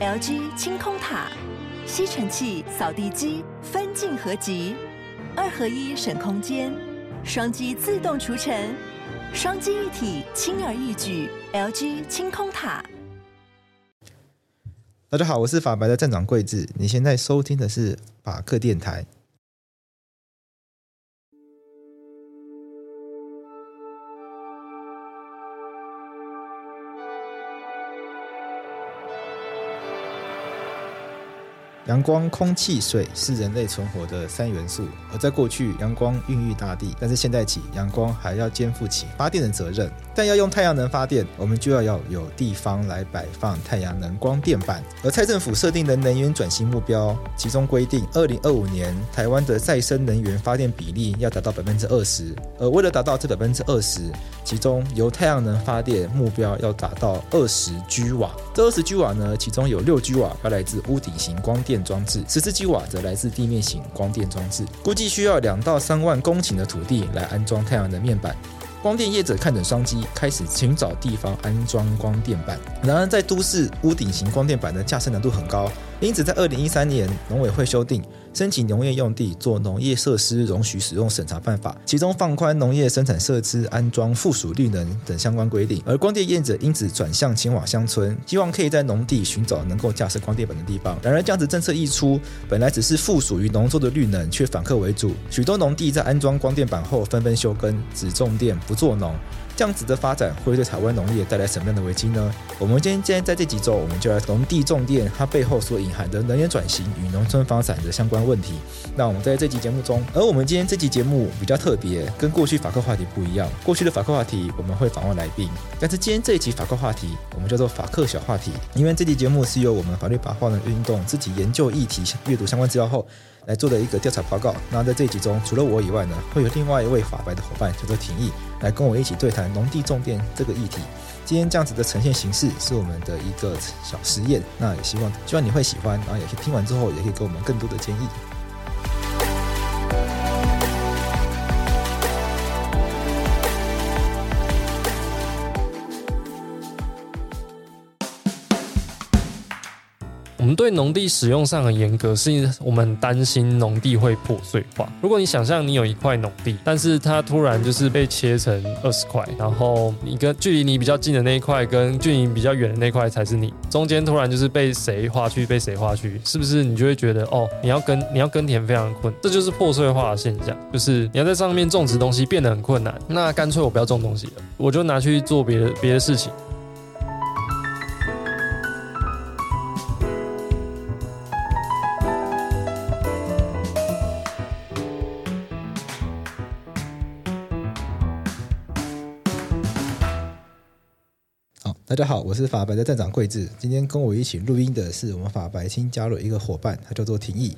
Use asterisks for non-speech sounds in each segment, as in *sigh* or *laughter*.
LG 清空塔，吸尘器、扫地机分镜合集，二合一省空间，双击自动除尘，双机一体轻而易举。LG 清空塔。大家好，我是法白的站长桂智，你现在收听的是法客电台。阳光、空气、水是人类存活的三元素。而在过去，阳光孕育大地，但是现在起，阳光还要肩负起发电的责任。但要用太阳能发电，我们就要要有地方来摆放太阳能光电板。而蔡政府设定的能源转型目标，其中规定，二零二五年台湾的再生能源发电比例要达到百分之二十。而为了达到这百分之二十，其中由太阳能发电目标要达到二十 G 瓦。这二十 G 瓦呢，其中有六 G 瓦要来自屋顶型光电。装置十四 G 瓦则来自地面型光电装置，估计需要两到三万公顷的土地来安装太阳能面板。光电业者看准商机，开始寻找地方安装光电板。然而，在都市屋顶型光电板的架设难度很高，因此在二零一三年，农委会修订。申请农业用地做农业设施容许使用审查办法，其中放宽农业生产设施安装附属绿能等相关规定，而光电业者因此转向前往乡村，希望可以在农地寻找能够架设光电板的地方。然而，这样子政策一出，本来只是附属于农作的绿能，却反客为主，许多农地在安装光电板后纷纷休耕，只种电不做农。这样子的发展会对台湾农业带来什么样的危机呢？我们今天今天在这几周，我们就来农地种电它背后所隐含的能源转型与农村发展的相关问题。那我们在这期节目中，而我们今天这期节目比较特别，跟过去法客话题不一样。过去的法客话题我们会访问来宾，但是今天这一集法客话题我们叫做法客小话题，因为这期节目是由我们法律白话文运动自己研究议题、阅读相关资料后来做的一个调查报告。那在这集中，除了我以外呢，会有另外一位法白的伙伴叫做廷义。来跟我一起对谈农地重电这个议题。今天这样子的呈现形式是我们的一个小实验，那也希望希望你会喜欢，然后也可以听完之后也可以给我们更多的建议。们对农地使用上很严格，是因为我们担心农地会破碎化。如果你想象你有一块农地，但是它突然就是被切成二十块，然后你跟距离你比较近的那一块，跟距离比较远的那块才是你，中间突然就是被谁划去，被谁划去，是不是你就会觉得哦，你要耕你要耕田非常困，这就是破碎化的现象，就是你要在上面种植东西变得很困难。那干脆我不要种东西了，我就拿去做别的别的事情。大家好，我是法白的站长桂智。今天跟我一起录音的是我们法白新加入一个伙伴，他叫做廷义。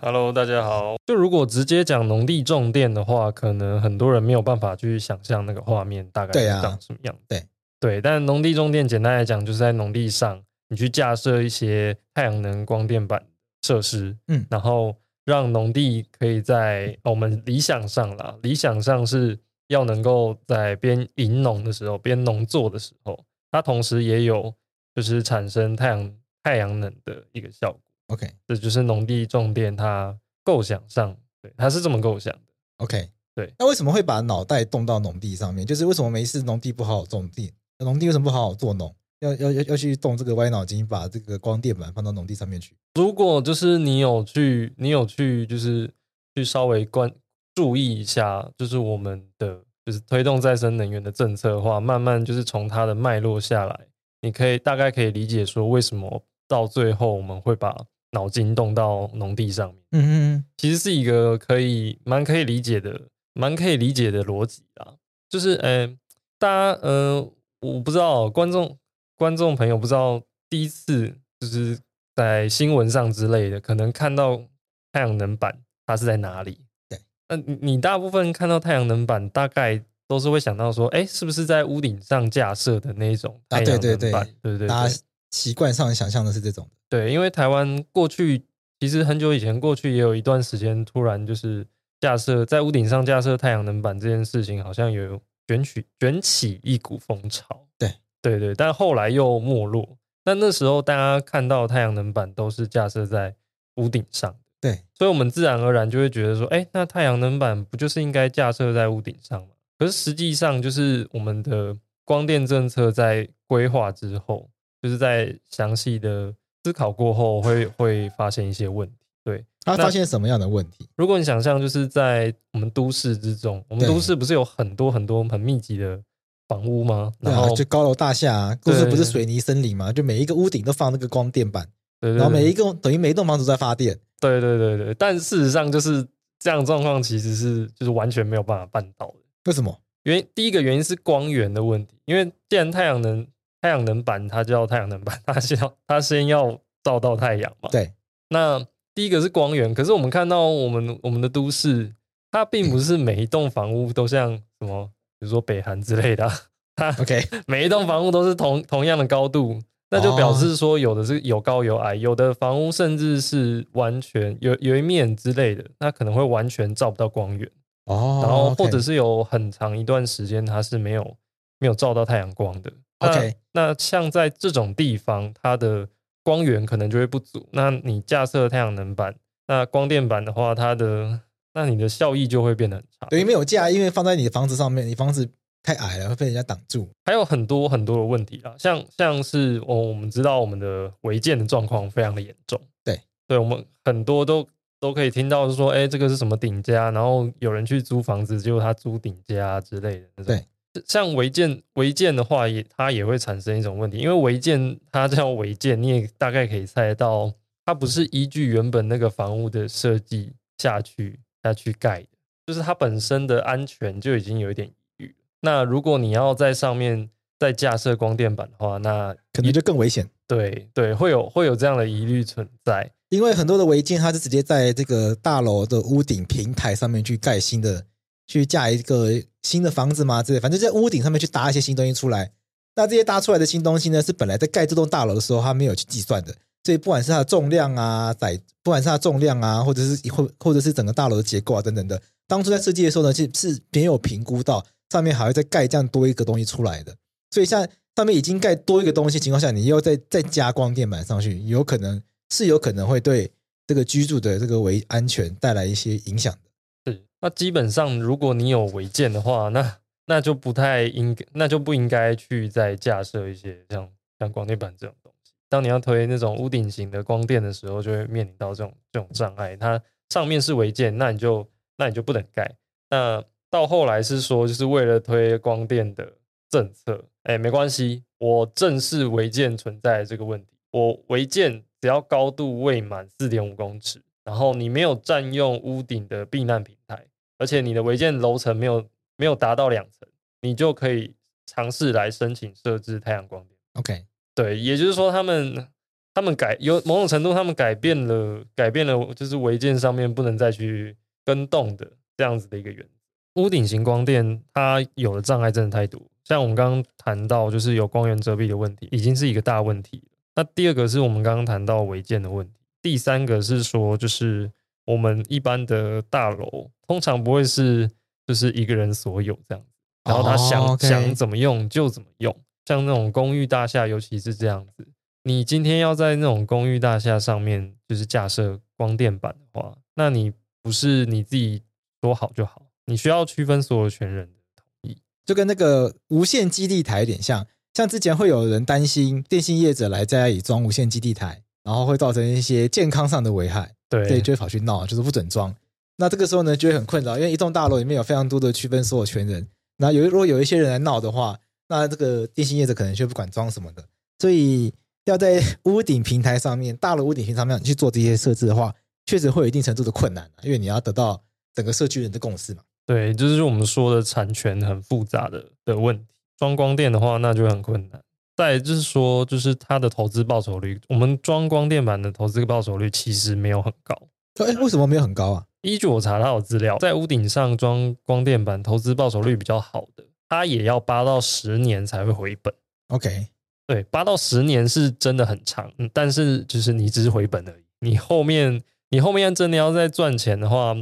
Hello，大家好。就如果直接讲农地种电的话，可能很多人没有办法去想象那个画面大概长什么样。对、啊、对，但农地种电简单来讲，就是在农地上你去架设一些太阳能光电板设施，嗯，然后让农地可以在我们理想上啦，理想上是。要能够在边营农的时候，边农作的时候，它同时也有就是产生太阳太阳能的一个效果。OK，这就是农地种电它构想上，对，它是这么构想的。OK，对。那为什么会把脑袋动到农地上面？就是为什么没事农地不好好种地，农地为什么不好好做农？要要要要去动这个歪脑筋，把这个光电板放到农地上面去？如果就是你有去，你有去，就是去稍微关。注意一下，就是我们的就是推动再生能源的政策的话，慢慢就是从它的脉络下来，你可以大概可以理解说，为什么到最后我们会把脑筋动到农地上面。嗯嗯，其实是一个可以蛮可以理解的，蛮可以理解的逻辑啊。就是，呃，大家，呃，我不知道观众观众朋友不知道第一次就是在新闻上之类的，可能看到太阳能板它是在哪里。那你你大部分看到太阳能板，大概都是会想到说，哎，是不是在屋顶上架设的那一种太阳能板？啊，对对对，对对对，大家习惯上想象的是这种。对，因为台湾过去其实很久以前，过去也有一段时间，突然就是架设在屋顶上架设太阳能板这件事情，好像有卷起卷起一股风潮。对对对，但后来又没落。那那时候大家看到太阳能板都是架设在屋顶上，对，所以我们自然而然就会觉得说，哎，那太阳能板不就是应该架设在屋顶上吗？可是实际上，就是我们的光电政策在规划之后，就是在详细的思考过后，会会发现一些问题。对，他发现什么样的问题？如果你想象，就是在我们都市之中，我们都市不是有很多很多很密集的房屋吗？然后、啊、就高楼大厦、啊，都市不是水泥森林吗？就每一个屋顶都放那个光电板，对，对，对，然后每一个等于每一栋房子都在发电。对对对对，但事实上就是这样状况，其实是就是完全没有办法办到的。为什么？原因第一个原因是光源的问题，因为既然太阳能太阳能板它叫太阳能板，*laughs* 它先要它先要照到太阳嘛。对。那第一个是光源，可是我们看到我们我们的都市，它并不是每一栋房屋都像什么，比如说北韩之类的、啊，它 OK *laughs* 每一栋房屋都是同同样的高度，那就表示说有的是有高有矮，有的房屋甚至是完全有有一面之类的，那可能会完全照不到光源。哦，然后或者是有很长一段时间它是没有没有照到太阳光的。OK，那，那像在这种地方，它的光源可能就会不足。那你架设太阳能板，那光电板的话，它的那你的效益就会变得很差。对，没有架，因为放在你的房子上面，你房子太矮了，会被人家挡住。还有很多很多的问题啦，像像是哦，我们知道我们的违建的状况非常的严重。对，对我们很多都。都可以听到，是说，哎，这个是什么顶家？然后有人去租房子，结果他租顶家之类的那种。对，像违建，违建的话也，也它也会产生一种问题，因为违建它叫违建，你也大概可以猜得到，它不是依据原本那个房屋的设计下去下去盖的，就是它本身的安全就已经有一点。那如果你要在上面再架设光电板的话，那可能就更危险。对对，会有会有这样的疑虑存在。因为很多的违建，它是直接在这个大楼的屋顶平台上面去盖新的，去架一个新的房子嘛，之类，反正在屋顶上面去搭一些新东西出来。那这些搭出来的新东西呢，是本来在盖这栋大楼的时候，它没有去计算的。所以不管是它的重量啊，载，不管是它的重量啊，或者是或或者是整个大楼的结构啊等等的，当初在设计的时候呢，其实是没有评估到上面还会再盖这样多一个东西出来的。所以像上面已经盖多一个东西情况下，你又再再加光电板上去，有可能。是有可能会对这个居住的这个维安全带来一些影响的。是，那基本上如果你有违建的话，那那就不太应该，那就不应该去再架设一些像像光电板这种东西。当你要推那种屋顶型的光电的时候，就会面临到这种这种障碍。它上面是违建，那你就那你就不能盖。那到后来是说，就是为了推光电的政策，哎，没关系，我正视违建存在这个问题，我违建。只要高度未满四点五公尺，然后你没有占用屋顶的避难平台，而且你的违建楼层没有没有达到两层，你就可以尝试来申请设置太阳光电。OK，对，也就是说他们他们改有某种程度，他们改变了改变了，就是违建上面不能再去跟动的这样子的一个原则。屋顶型光电它有的障碍真的太多，像我们刚刚谈到，就是有光源遮蔽的问题，已经是一个大问题。那第二个是我们刚刚谈到违建的问题，第三个是说，就是我们一般的大楼通常不会是就是一个人所有这样子，然后他想、oh. 想怎么用就怎么用，像那种公寓大厦，尤其是这样子，你今天要在那种公寓大厦上面就是架设光电板的话，那你不是你自己说好就好，你需要区分所有权人的同意，就跟那个无线基地台有点像。像之前会有人担心电信业者来在家里装无线基地台，然后会造成一些健康上的危害，对，所以就会跑去闹，就是不准装。那这个时候呢，就会很困扰，因为一栋大楼里面有非常多的区分所有权人。那有如果有一些人来闹的话，那这个电信业者可能就不管装什么的。所以要在屋顶平台上面，大楼屋顶平台上面去做这些设置的话，确实会有一定程度的困难，因为你要得到整个社区人的共识嘛。对，就是我们说的产权很复杂的的问题。装光电的话，那就很困难。再就是说，就是它的投资报酬率，我们装光电板的投资报酬率其实没有很高。哎，为什么没有很高啊？依据我查到的资料，在屋顶上装光电板，投资报酬率比较好的，它也要八到十年才会回本。OK，对，八到十年是真的很长，但是就是你只是回本而已。你后面你后面真的要再赚钱的话，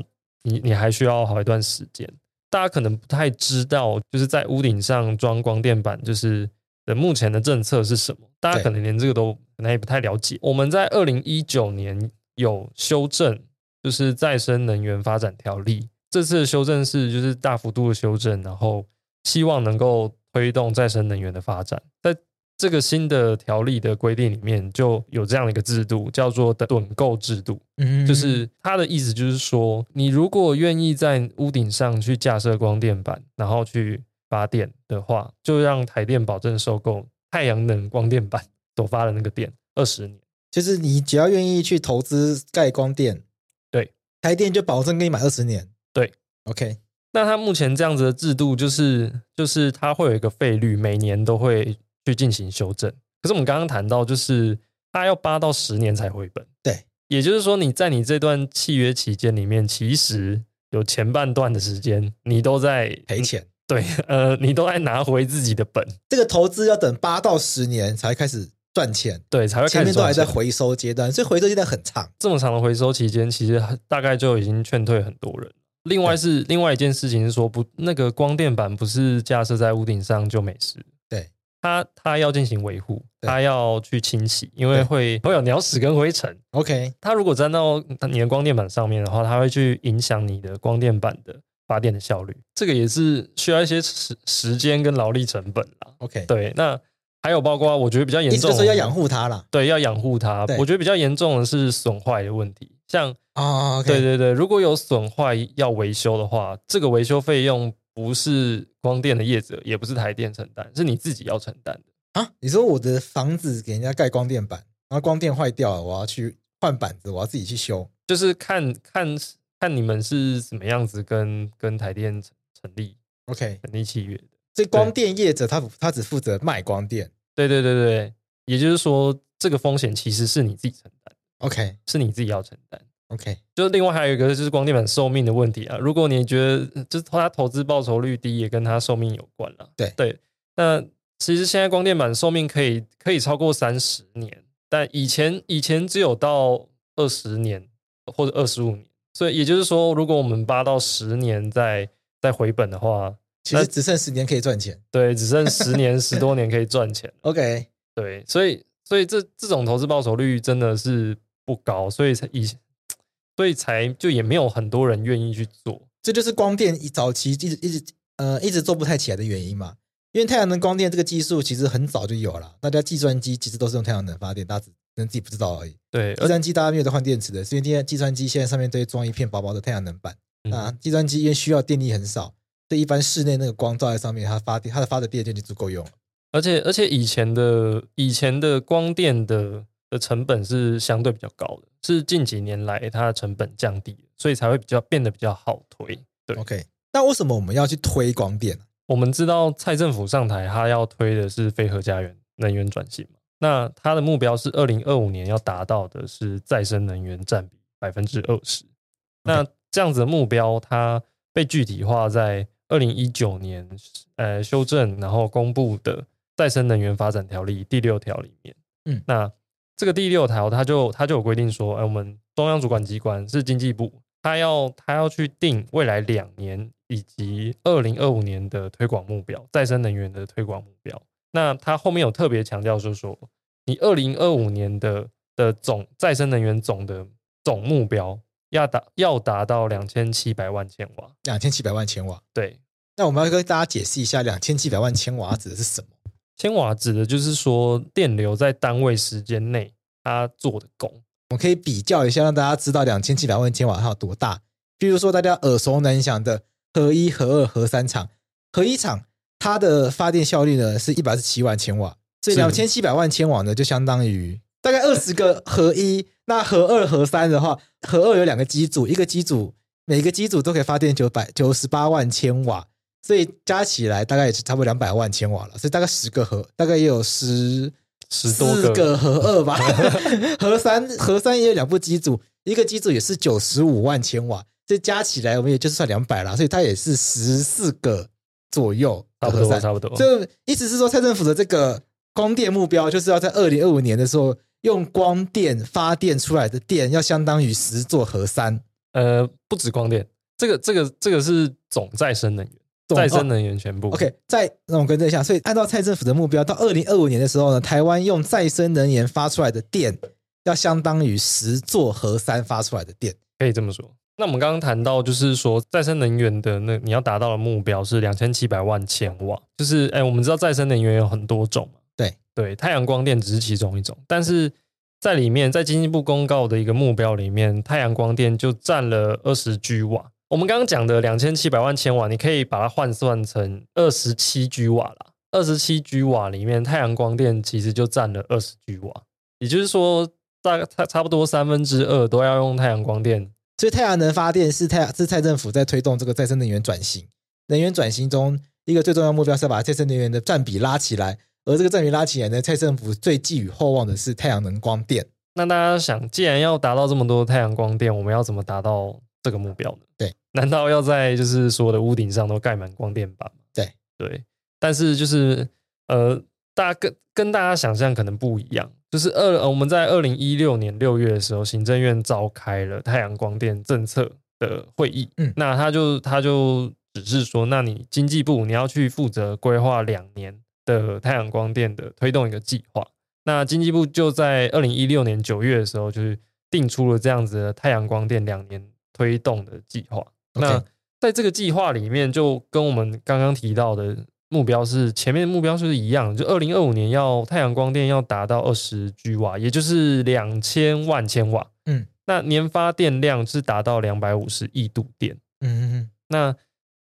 你你还需要好一段时间。大家可能不太知道，就是在屋顶上装光电板，就是的目前的政策是什么？大家可能连这个都可能也不太了解。我们在二零一九年有修正，就是再生能源发展条例。这次的修正是就是大幅度的修正，然后希望能够推动再生能源的发展。在这个新的条例的规定里面，就有这样的一个制度，叫做的趸购制度。嗯，就是它的意思就是说，你如果愿意在屋顶上去架设光电板，然后去发电的话，就让台电保证收购太阳能光电板所发的那个电二十年。就是你只要愿意去投资盖光电，对，台电就保证给你买二十年。对，OK。那它目前这样子的制度，就是就是它会有一个费率，每年都会。去进行修正，可是我们刚刚谈到，就是它要八到十年才回本。对，也就是说，你在你这段契约期间里面，其实有前半段的时间，你都在赔钱。对，呃，你都在拿回自己的本。这个投资要等八到十年才开始赚钱，对，才会开始前面都还在回收阶段，所以回收阶段很长。这么长的回收期间，其实大概就已经劝退很多人。另外是另外一件事情是说，不，那个光电板不是架设在屋顶上就没事。它它要进行维护，它要去清洗，因为会会有鸟屎跟灰尘。OK，它如果粘到你的光电板上面的话，它会去影响你的光电板的发电的效率。这个也是需要一些时时间跟劳力成本啦。OK，对，那还有包括我觉得比较严重的，就是要养护它啦。对，要养护它。我觉得比较严重的是损坏的问题，像啊，对对对，如果有损坏要维修的话，这个维修费用。不是光电的业者，也不是台电承担，是你自己要承担的啊！你说我的房子给人家盖光电板，然后光电坏掉了，我要去换板子，我要自己去修，就是看看看你们是什么样子跟跟台电成立，OK 成立契约的。这光电业者他他只负责卖光电，对对对对，也就是说这个风险其实是你自己承担，OK 是你自己要承担。OK，就是另外还有一个就是光电板寿命的问题啊。如果你觉得就是它投资报酬率低，也跟它寿命有关了。对对，那其实现在光电板寿命可以可以超过三十年，但以前以前只有到二十年或者二十五年。所以也就是说，如果我们八到十年再再回本的话，其实只剩十年可以赚钱。对，只剩十年十多年可以赚钱。*laughs* OK，对，所以所以这这种投资报酬率真的是不高，所以才以。所以才就也没有很多人愿意去做，这就是光电一早期一直一直呃一直做不太起来的原因嘛。因为太阳能光电这个技术其实很早就有了，大家计算机其实都是用太阳能发电，大家只可能自己不知道而已。对，计算机大家没有在换电池的，是因为现在计算机现在上面都会装一片薄薄的太阳能板。嗯、那计算机因为需要电力很少，所以一般室内那个光照在上面，它发电它的发的电就就足够用了。而且而且以前的以前的光电的。的成本是相对比较高的，是近几年来它的成本降低，所以才会比较变得比较好推。对，OK。那为什么我们要去推光电？我们知道蔡政府上台，他要推的是非核家园能源转型嘛。那他的目标是二零二五年要达到的是再生能源占比百分之二十。那这样子的目标，它被具体化在二零一九年呃修正，然后公布的再生能源发展条例第六条里面。嗯，那。这个第六条，它就它就有规定说，哎，我们中央主管机关是经济部，它要它要去定未来两年以及二零二五年的推广目标，再生能源的推广目标。那它后面有特别强调，就是说，你二零二五年的的总再生能源总的总目标要达要达到两千七百万千瓦，两千七百万千瓦。对，那我们要跟大家解释一下，两千七百万千瓦指的是什么？千瓦指的就是说电流在单位时间内它做的功。我们可以比较一下，让大家知道两千七百万千瓦它有多大。比如说大家耳熟能详的核一、核二、核三厂，核一厂它的发电效率呢是一百二十七万千瓦，所以两千七百万千瓦呢就相当于大概二十个核一。那核二、核三的话，核二有两个机组，一个机组每个机组都可以发电九百九十八万千瓦。所以加起来大概也是差不多两百万千瓦了，所以大概十个核，大概也有十十多个核二吧。*laughs* 核三核三也有两部机组，一个机组也是九十五万千瓦，这加起来我们也就是算两百了，所以它也是十四个左右。差不多，差不多。就意思是说，蔡政府的这个光电目标，就是要在二零二五年的时候，用光电发电出来的电要相当于十座核三。呃，不止光电，这个这个这个是总再生能源。再生能源全部。OK，再让我更正一下，所以按照蔡政府的目标，到二零二五年的时候呢，台湾用再生能源发出来的电，要相当于十座核三发出来的电，可以这么说。那我们刚刚谈到，就是说再生能源的那你要达到的目标是两千七百万千瓦，就是哎，我们知道再生能源有很多种嘛，对对，太阳光电只是其中一种，但是在里面，在经济部公告的一个目标里面，太阳光电就占了二十 G 瓦。我们刚刚讲的两千七百万千瓦，你可以把它换算成二十七 G 瓦啦。二十七 G 瓦里面，太阳光电其实就占了二十 G 瓦，也就是说，大概差差不多三分之二都要用太阳光电。所以太阳能发电是太是蔡政府在推动这个再生能源转型，能源转型中一个最重要目标是要把再生能源的占比拉起来，而这个占比拉起来呢，蔡政府最寄予厚望的是太阳能光电。那大家想，既然要达到这么多太阳光电，我们要怎么达到这个目标呢？对，难道要在就是所有的屋顶上都盖满光电板吗？对对，但是就是呃，大家跟跟大家想象可能不一样。就是二，我们在二零一六年六月的时候，行政院召开了太阳光电政策的会议。嗯，那他就他就只是说，那你经济部你要去负责规划两年的太阳光电的推动一个计划。那经济部就在二零一六年九月的时候，就是定出了这样子的太阳光电两年推动的计划。那在这个计划里面，就跟我们刚刚提到的。目标是前面的目标是一样，就二零二五年要太阳光电要达到二十 G 瓦，也就是两千万千瓦。嗯，那年发电量是达到两百五十亿度电。嗯嗯嗯。那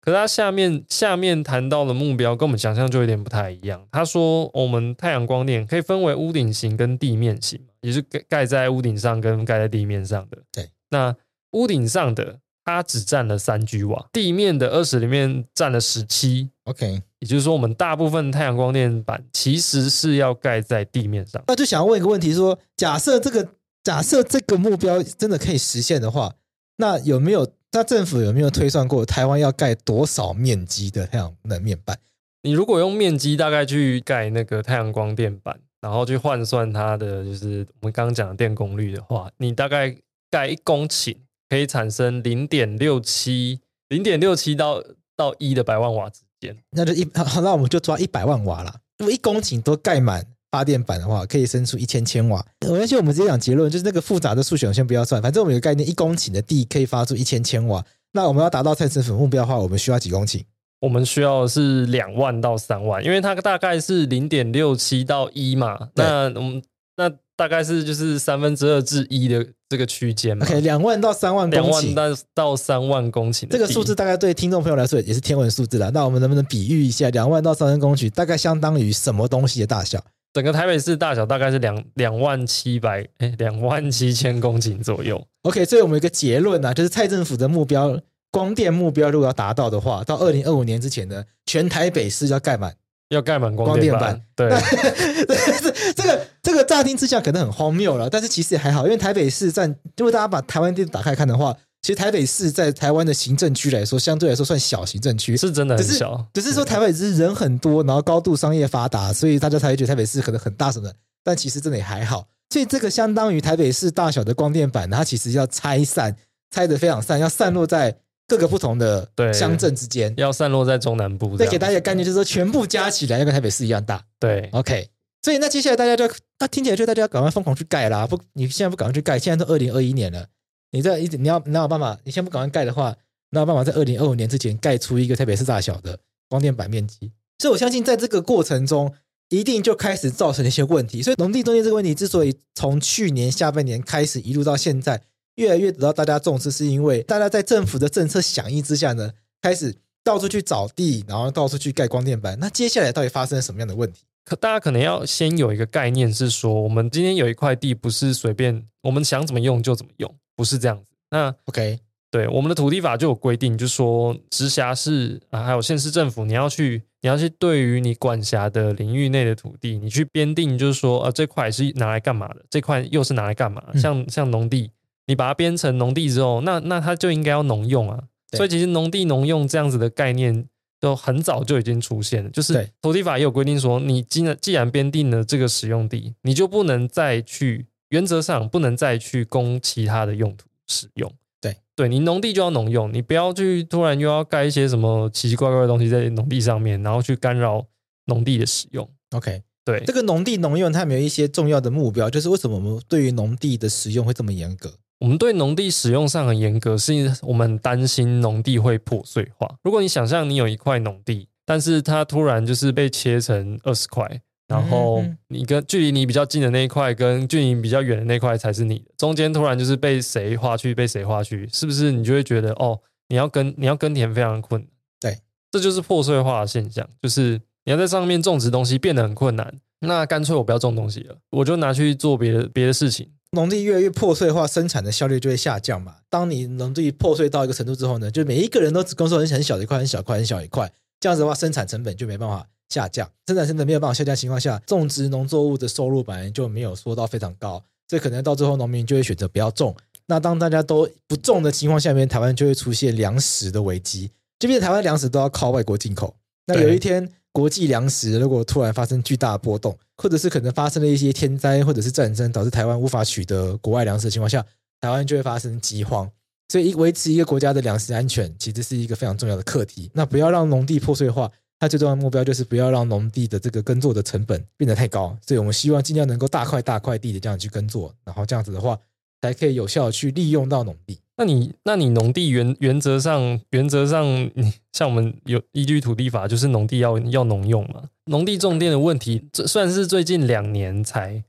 可是他下面下面谈到的目标跟我们想象就有点不太一样。他说我们太阳光电可以分为屋顶型跟地面型，也是盖盖在屋顶上跟盖在地面上的。对，那屋顶上的。它只占了三 G 瓦，地面的二十里面占了十七。OK，也就是说，我们大部分太阳光电板其实是要盖在地面上。那就想要问一个问题：说，假设这个假设这个目标真的可以实现的话，那有没有？那政府有没有推算过台湾要盖多少面积的太阳能面板？你如果用面积大概去盖那个太阳光电板，然后去换算它的就是我们刚刚讲的电功率的话，你大概盖一公顷。可以产生零点六七零点六七到到一的百万瓦之间，那就一好，那我们就抓一百万瓦了。如果一公顷都盖满发电板的话，可以生出一千千瓦。我相信我们直接讲结论，就是那个复杂的数学我先不要算，反正我们有个概念，一公顷的地可以发出一千千瓦。那我们要达到蔡政府目标的话，我们需要几公顷？我们需要是两万到三万，因为它大概是零点六七到一嘛。那我们那大概是就是三分之二至一的。这个区间嘛，OK，两万到三万公顷，两万到到三万公顷，这个数字大概对听众朋友来说也是天文数字了。那我们能不能比喻一下，两万到三万公顷大概相当于什么东西的大小？整个台北市大小大概是两两万七百哎，两万七千公顷左右。OK，所以我们有一个结论啊，就是蔡政府的目标，光电目标如果要达到的话，到二零二五年之前呢，全台北市要盖满。要盖满光电板，对，*laughs* 这个这个乍听之下可能很荒谬了，但是其实也还好，因为台北市占，如果大家把台湾地图打开看的话，其实台北市在台湾的行政区来说，相对来说算小行政区，是真的很小。只是说台北是人很多，然后高度商业发达，所以大家才会觉得台北市可能很大什么的，但其实真的也还好。所以这个相当于台北市大小的光电板，它其实要拆散，拆的非常散，要散落在。各个不同的乡镇之间，要散落在中南部。再给大家概念，就是说全部加起来要跟台北市一样大。对，OK。所以那接下来大家就那听起来就大家要赶快疯狂去盖啦！不，你现在不赶快去盖，现在都二零二一年了，你这一你要哪有办法？你现在不赶快盖的话，哪有办法在二零二五年之前盖出一个台北市大小的光电板面积？所以我相信在这个过程中，一定就开始造成一些问题。所以农地中间这个问题之所以从去年下半年开始一路到现在。越来越得到大家重视，是因为大家在政府的政策响应之下呢，开始到处去找地，然后到处去盖光电板。那接下来到底发生了什么样的问题？可大家可能要先有一个概念，是说我们今天有一块地，不是随便我们想怎么用就怎么用，不是这样子。那 OK，对，我们的土地法就有规定，就是说直辖市啊，还有县市政府，你要去，你要去对于你管辖的领域内的土地，你去编定，就是说啊，这块是拿来干嘛的，这块又是拿来干嘛？像像农地。你把它编成农地之后，那那它就应该要农用啊。所以其实农地农用这样子的概念都很早就已经出现了。就是土地法也有规定说，你既然既然编定了这个使用地，你就不能再去原则上不能再去供其他的用途使用。对对你农地就要农用，你不要去突然又要盖一些什么奇奇怪怪的东西在农地上面，然后去干扰农地的使用。OK，对，这个农地农用，它有没有一些重要的目标？就是为什么我们对于农地的使用会这么严格？我们对农地使用上很严格，是因为我们担心农地会破碎化。如果你想象你有一块农地，但是它突然就是被切成二十块。然后你跟距离你比较近的那一块，跟距离比较远的那块才是你的。中间突然就是被谁划去，被谁划去，是不是你就会觉得哦，你要耕你要耕田非常困难。对，这就是破碎化的现象，就是你要在上面种植东西变得很困难。那干脆我不要种东西了，我就拿去做别的别的事情。农地越来越破碎化，生产的效率就会下降嘛。当你农地破碎到一个程度之后呢，就每一个人都只耕作很很小的一块，很小块，很小一块，这样子的话，生产成本就没办法。下降，生产成本没有办法下降的情况下，种植农作物的收入本来就没有说到非常高，所以可能到最后农民就会选择不要种。那当大家都不种的情况下面，台湾就会出现粮食的危机，这边台湾粮食都要靠外国进口。那有一天国际粮食如果突然发生巨大的波动，或者是可能发生了一些天灾或者是战争，导致台湾无法取得国外粮食的情况下，台湾就会发生饥荒。所以一维持一个国家的粮食安全，其实是一个非常重要的课题。那不要让农地破碎化。它最重要的目标就是不要让农地的这个耕作的成本变得太高，所以我们希望尽量能够大块大块地的这样去耕作，然后这样子的话才可以有效的去利用到农地。那你那你农地原原则上原则上，你像我们有依据土地法，就是农地要要农用嘛。农地种电的问题，这算是最近两年才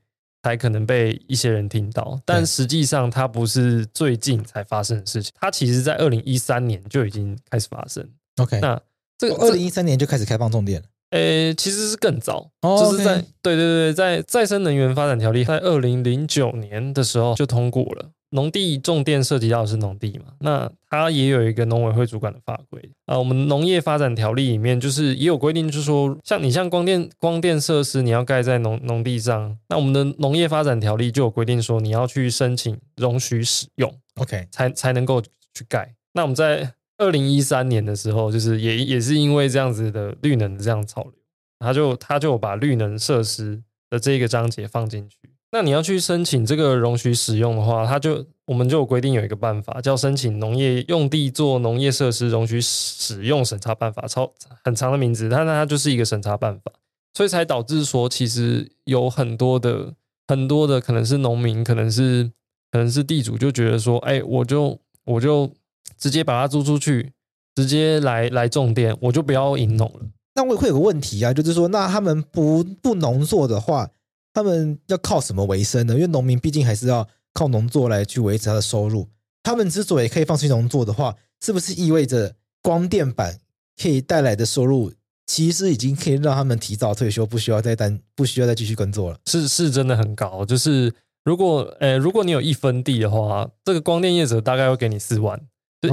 才可能被一些人听到，但实际上它不是最近才发生的事情，它其实在二零一三年就已经开始发生。OK，那。这个二零一三年就开始开放种电了，诶，其实是更早，哦、就是在对对对，在再生能源发展条例在二零零九年的时候就通过了。农地种电涉及到的是农地嘛，那它也有一个农委会主管的法规啊。我们农业发展条例里面就是也有规定，就是说像你像光电光电设施，你要盖在农农地上，那我们的农业发展条例就有规定说你要去申请容许使用，OK，才才能够去盖。那我们在二零一三年的时候，就是也也是因为这样子的绿能的这样潮流，他就他就把绿能设施的这个章节放进去。那你要去申请这个容许使用的话，他就我们就有规定有一个办法，叫申请农业用地做农业设施容许使用审查办法，超很长的名字，但它就是一个审查办法，所以才导致说，其实有很多的很多的可能是农民，可能是可能是地主，就觉得说，哎，我就我就。直接把它租出去，直接来来种电，我就不要引农了。那我会有个问题啊，就是说，那他们不不农作的话，他们要靠什么为生呢？因为农民毕竟还是要靠农作来去维持他的收入。他们之所以可以放弃农作的话，是不是意味着光电板可以带来的收入，其实已经可以让他们提早退休，不需要再单不需要再继续耕作了？是是真的很高，就是如果呃，如果你有一分地的话，这个光电业者大概会给你四万。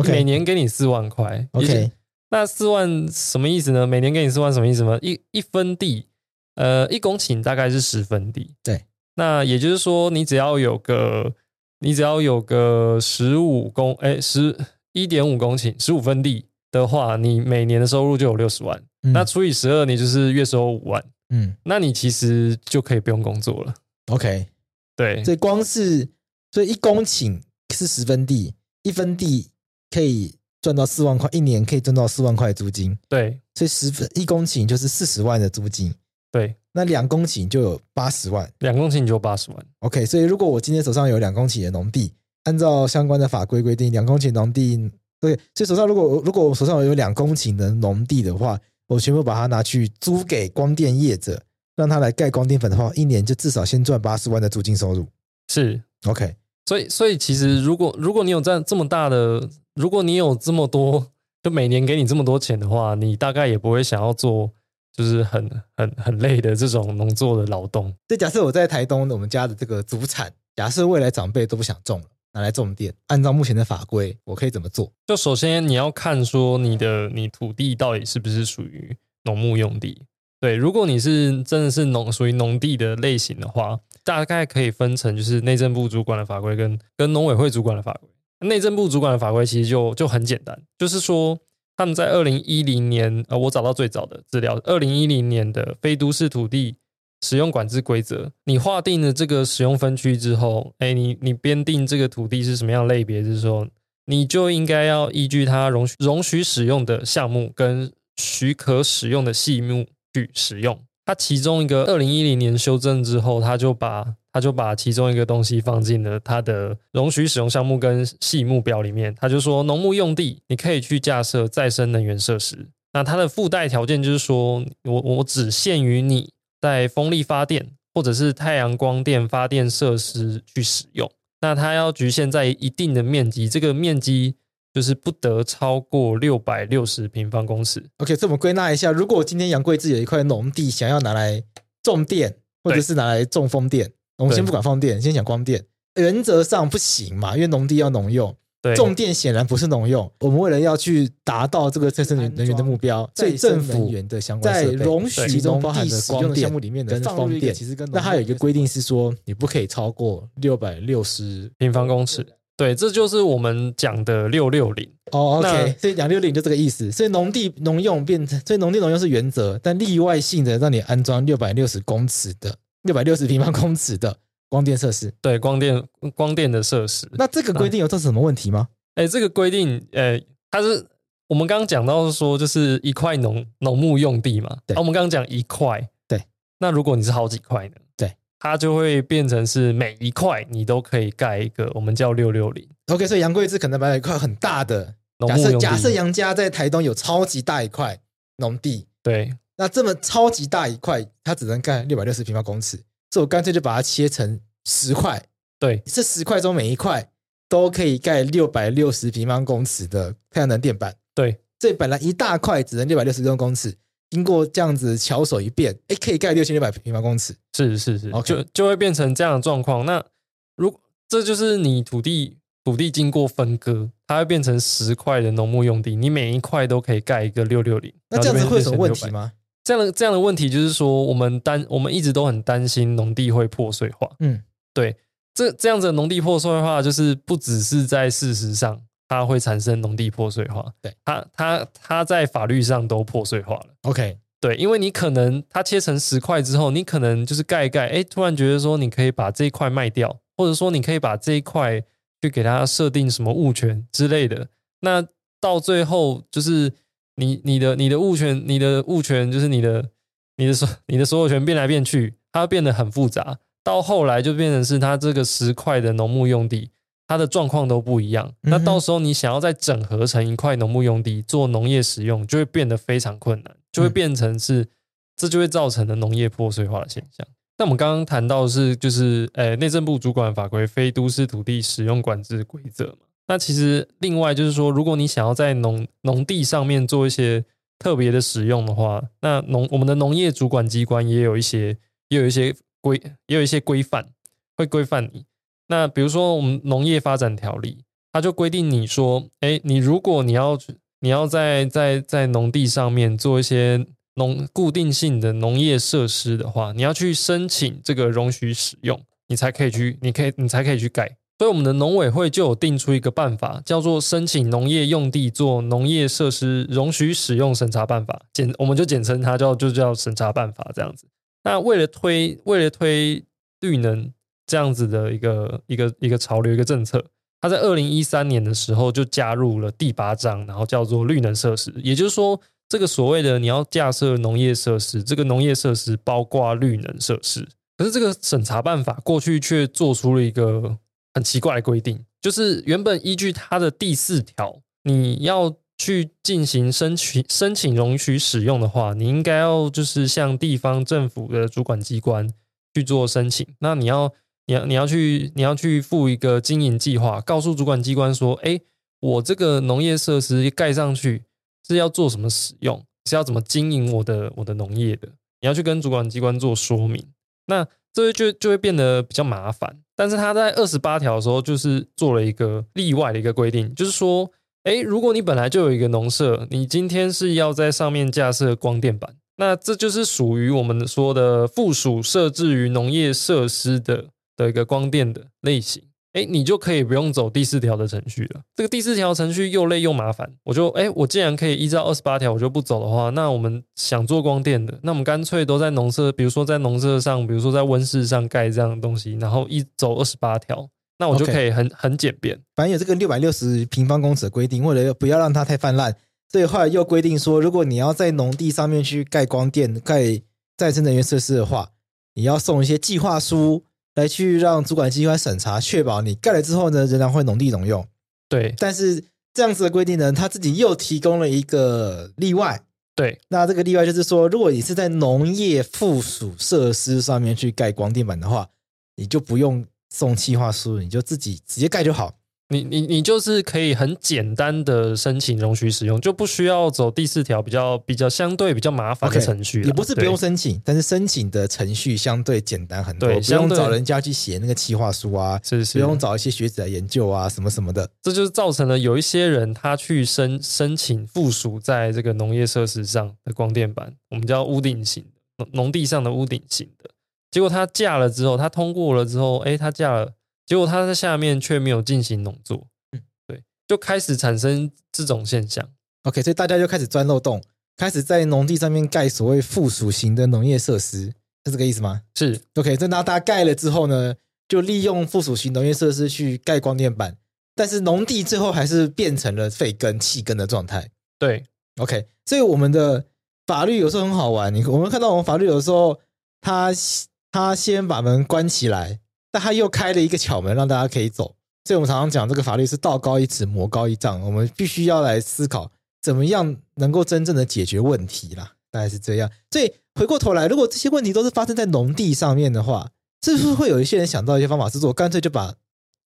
每年给你四万块，OK，那四万什么意思呢？每年给你四万什么意思呢？一一分地，呃，一公顷大概是十分地，对。那也就是说，你只要有个，你只要有个十五公，哎，十一点五公顷，十五分地的话，你每年的收入就有六十万。嗯、那除以十二，你就是月收五万。嗯，那你其实就可以不用工作了。OK，对。所以光是，所以一公顷是十分地，一分地。可以赚到四万块，一年可以赚到四万块租金。对，所以十分一公顷就是四十万的租金。对，那两公顷就有八十万。两公顷就八十万。OK，所以如果我今天手上有两公顷的农地，按照相关的法规规定，两公顷农地，对，所以手上如果如果我手上有两公顷的农地的话，我全部把它拿去租给光电业者，让他来盖光电粉的话，一年就至少先赚八十万的租金收入。是 OK，所以所以其实如果如果你有这样这么大的如果你有这么多，就每年给你这么多钱的话，你大概也不会想要做，就是很很很累的这种农作的劳动。这假设我在台东，我们家的这个祖产，假设未来长辈都不想种了，拿来种电，按照目前的法规，我可以怎么做？就首先你要看说你的你土地到底是不是属于农牧用地。对，如果你是真的是农属于农地的类型的话，大概可以分成就是内政部主管的法规跟跟农委会主管的法规。内政部主管的法规其实就就很简单，就是说他们在二零一零年，呃，我找到最早的资料，二零一零年的非都市土地使用管制规则，你划定了这个使用分区之后，哎，你你编定这个土地是什么样类别，就是说你就应该要依据它容许容许使用的项目跟许可使用的细目去使用。它其中一个二零一零年修正之后，它就把他就把其中一个东西放进了他的容许使用项目跟细目标里面。他就说，农牧用地你可以去架设再生能源设施。那它的附带条件就是说，我我只限于你在风力发电或者是太阳光电发电设施去使用。那它要局限在一定的面积，这个面积就是不得超过六百六十平方公尺。OK，这我们归纳一下，如果我今天杨贵志有一块农地，想要拿来种电，或者是拿来种风电，我们先不管放电，先讲光电，原则上不行嘛，因为农地要农用。对，种电显然不是农用。我们为了要去达到这个再生能源的目标，所以政府在容许其中包含的光电项目里面的放电，其实跟那它有一个规定是说，你不可以超过六百六十平方公尺。对，这就是我们讲的六六零。哦，OK，所以讲六六零就这个意思。所以农地农用变成，所以农地农用是原则，但例外性的让你安装六百六十公尺的六百六十 *laughs* 平方公尺的。光电设施，对，光电光电的设施，那这个规定有造成什么问题吗？哎，这个规定，呃，它是我们刚刚讲到说，就是一块农农牧用地嘛。对，啊、我们刚刚讲一块，对。那如果你是好几块呢？对，它就会变成是每一块你都可以盖一个，我们叫六六零。OK，所以杨贵志可能买了一块很大的农牧用地。假设假设杨家在台东有超级大一块农地，对，那这么超级大一块，它只能盖六百六十平方公尺。所以我干脆就把它切成十块，对，这十块中每一块都可以盖六百六十平方公尺的太阳能电板，对，这本来一大块只能六百六十平方公尺，经过这样子巧手一变，哎，可以盖六千六百平方公尺，是是是，okay. 就就会变成这样的状况。那如这就是你土地土地经过分割，它会变成十块的农牧用地，你每一块都可以盖一个六六零，那这样子会有什么问题吗？这样的这样的问题就是说，我们担我们一直都很担心农地会破碎化。嗯，对，这这样子的农地破碎化，就是不只是在事实上它会产生农地破碎化，对，它它它在法律上都破碎化了。OK，对，因为你可能它切成十块之后，你可能就是盖一盖，哎，突然觉得说你可以把这一块卖掉，或者说你可以把这一块去给它设定什么物权之类的，那到最后就是。你你的你的物权，你的物权就是你的你的所你的所有权变来变去，它变得很复杂。到后来就变成是它这个十块的农牧用地，它的状况都不一样。那到时候你想要再整合成一块农牧用地做农业使用，就会变得非常困难，就会变成是这就会造成的农业破碎化的现象。那我们刚刚谈到的是就是诶内政部主管法规非都市土地使用管制规则嘛。那其实，另外就是说，如果你想要在农农地上面做一些特别的使用的话，那农我们的农业主管机关也有一些，也有一些规，也有一些规范，会规范你。那比如说，我们农业发展条例，它就规定你说，哎，你如果你要你要在在在农地上面做一些农固定性的农业设施的话，你要去申请这个容许使用，你才可以去，你可以你才可以去盖。所以，我们的农委会就有定出一个办法，叫做申请农业用地做农业设施容许使用审查办法，简我们就简称它叫就叫审查办法这样子。那为了推为了推绿能这样子的一个一个一个潮流一个政策，它在二零一三年的时候就加入了第八章，然后叫做绿能设施。也就是说，这个所谓的你要架设农业设施，这个农业设施包括绿能设施。可是这个审查办法过去却做出了一个。很奇怪的规定，就是原本依据它的第四条，你要去进行申请申请容许使用的话，你应该要就是向地方政府的主管机关去做申请。那你要你要你要去你要去附一个经营计划，告诉主管机关说：“哎，我这个农业设施盖上去是要做什么使用，是要怎么经营我的我的农业的。”你要去跟主管机关做说明。那这就就会变得比较麻烦。但是他在二十八条的时候，就是做了一个例外的一个规定，就是说，哎，如果你本来就有一个农舍，你今天是要在上面架设光电板，那这就是属于我们说的附属设置于农业设施的的一个光电的类型。哎，你就可以不用走第四条的程序了。这个第四条程序又累又麻烦。我就哎，我既然可以依照二十八条，我就不走的话，那我们想做光电的，那我们干脆都在农舍，比如说在农舍上，比如说在温室上盖这样的东西，然后一走二十八条。那我就可以很很简便。反正有这个六百六十平方公尺的规定，为了不要让它太泛滥，所以后来又规定说，如果你要在农地上面去盖光电、盖再生能源设施的话，你要送一些计划书来去让主管机关审查，确保你盖了之后呢，仍然会农地农用。对，但是这样子的规定呢，他自己又提供了一个例外。对，那这个例外就是说，如果你是在农业附属设施上面去盖光电板的话，你就不用送计划书，你就自己直接盖就好。你你你就是可以很简单的申请容许使用，就不需要走第四条比较比较相对比较麻烦的程序。Okay, 也不是不用申请，但是申请的程序相对简单很多，对，不用找人家去写那个企划书啊，是是，不用找一些学者来研究啊，什么什么的。这就是造成了有一些人他去申申请附属在这个农业设施上的光电板，我们叫屋顶型农农地上的屋顶型的，结果他架了之后，他通过了之后，哎，他架了。结果他在下面却没有进行农作，嗯，对，就开始产生这种现象。OK，所以大家就开始钻漏洞，开始在农地上面盖所谓附属型的农业设施，是这个意思吗？是。OK，这那大家盖了之后呢，就利用附属型农业设施去盖光电板，但是农地最后还是变成了废耕弃耕的状态。对，OK，所以我们的法律有时候很好玩，你我们看到我们法律有时候他他先把门关起来。但他又开了一个巧门，让大家可以走。所以我们常常讲，这个法律是道高一尺，魔高一丈。我们必须要来思考，怎么样能够真正的解决问题啦。大概是这样。所以回过头来，如果这些问题都是发生在农地上面的话，是不是会有一些人想到一些方法，是说，干脆就把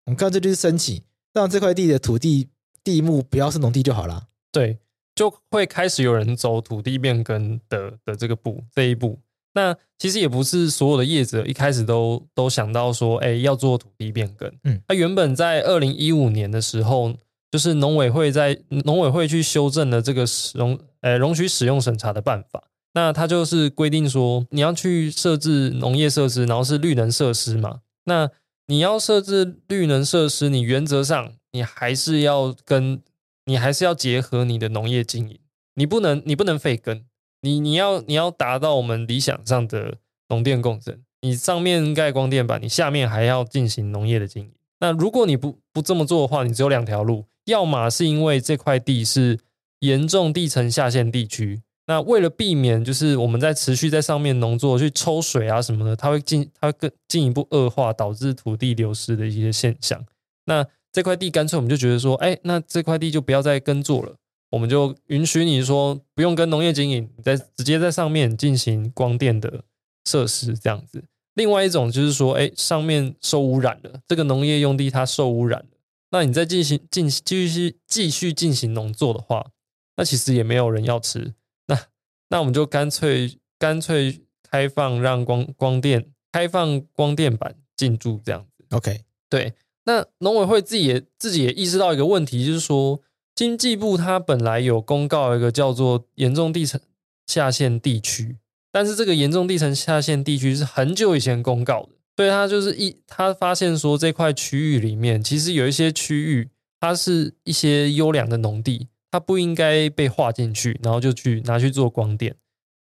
我们干脆就是申请，让这块地的土地地目不要是农地就好了。对，就会开始有人走土地变更的的这个步这一步。那其实也不是所有的业者一开始都都想到说，哎，要做土地变更。嗯，他原本在二零一五年的时候，就是农委会在农委会去修正了这个使用，呃，容许使用审查的办法。那他就是规定说，你要去设置农业设施，然后是绿能设施嘛。那你要设置绿能设施，你原则上你还是要跟你还是要结合你的农业经营，你不能你不能废耕。你你要你要达到我们理想上的农电共生，你上面盖光电板，你下面还要进行农业的经营。那如果你不不这么做的话，你只有两条路：要么是因为这块地是严重地层下陷地区，那为了避免就是我们在持续在上面农作去抽水啊什么的，它会进它会更进一步恶化，导致土地流失的一些现象。那这块地干脆我们就觉得说，哎，那这块地就不要再耕作了。我们就允许你说不用跟农业经营，你在直接在上面进行光电的设施这样子。另外一种就是说，哎，上面受污染了，这个农业用地它受污染了，那你再进行进继续继续进行农作的话，那其实也没有人要吃。那那我们就干脆干脆开放让光光电开放光电板进驻这样子。OK，对。那农委会自己也自己也意识到一个问题，就是说。经济部它本来有公告一个叫做严重地层下陷地区，但是这个严重地层下陷地区是很久以前公告的，所以他就是一他发现说，这块区域里面其实有一些区域，它是一些优良的农地，它不应该被划进去，然后就去拿去做光电，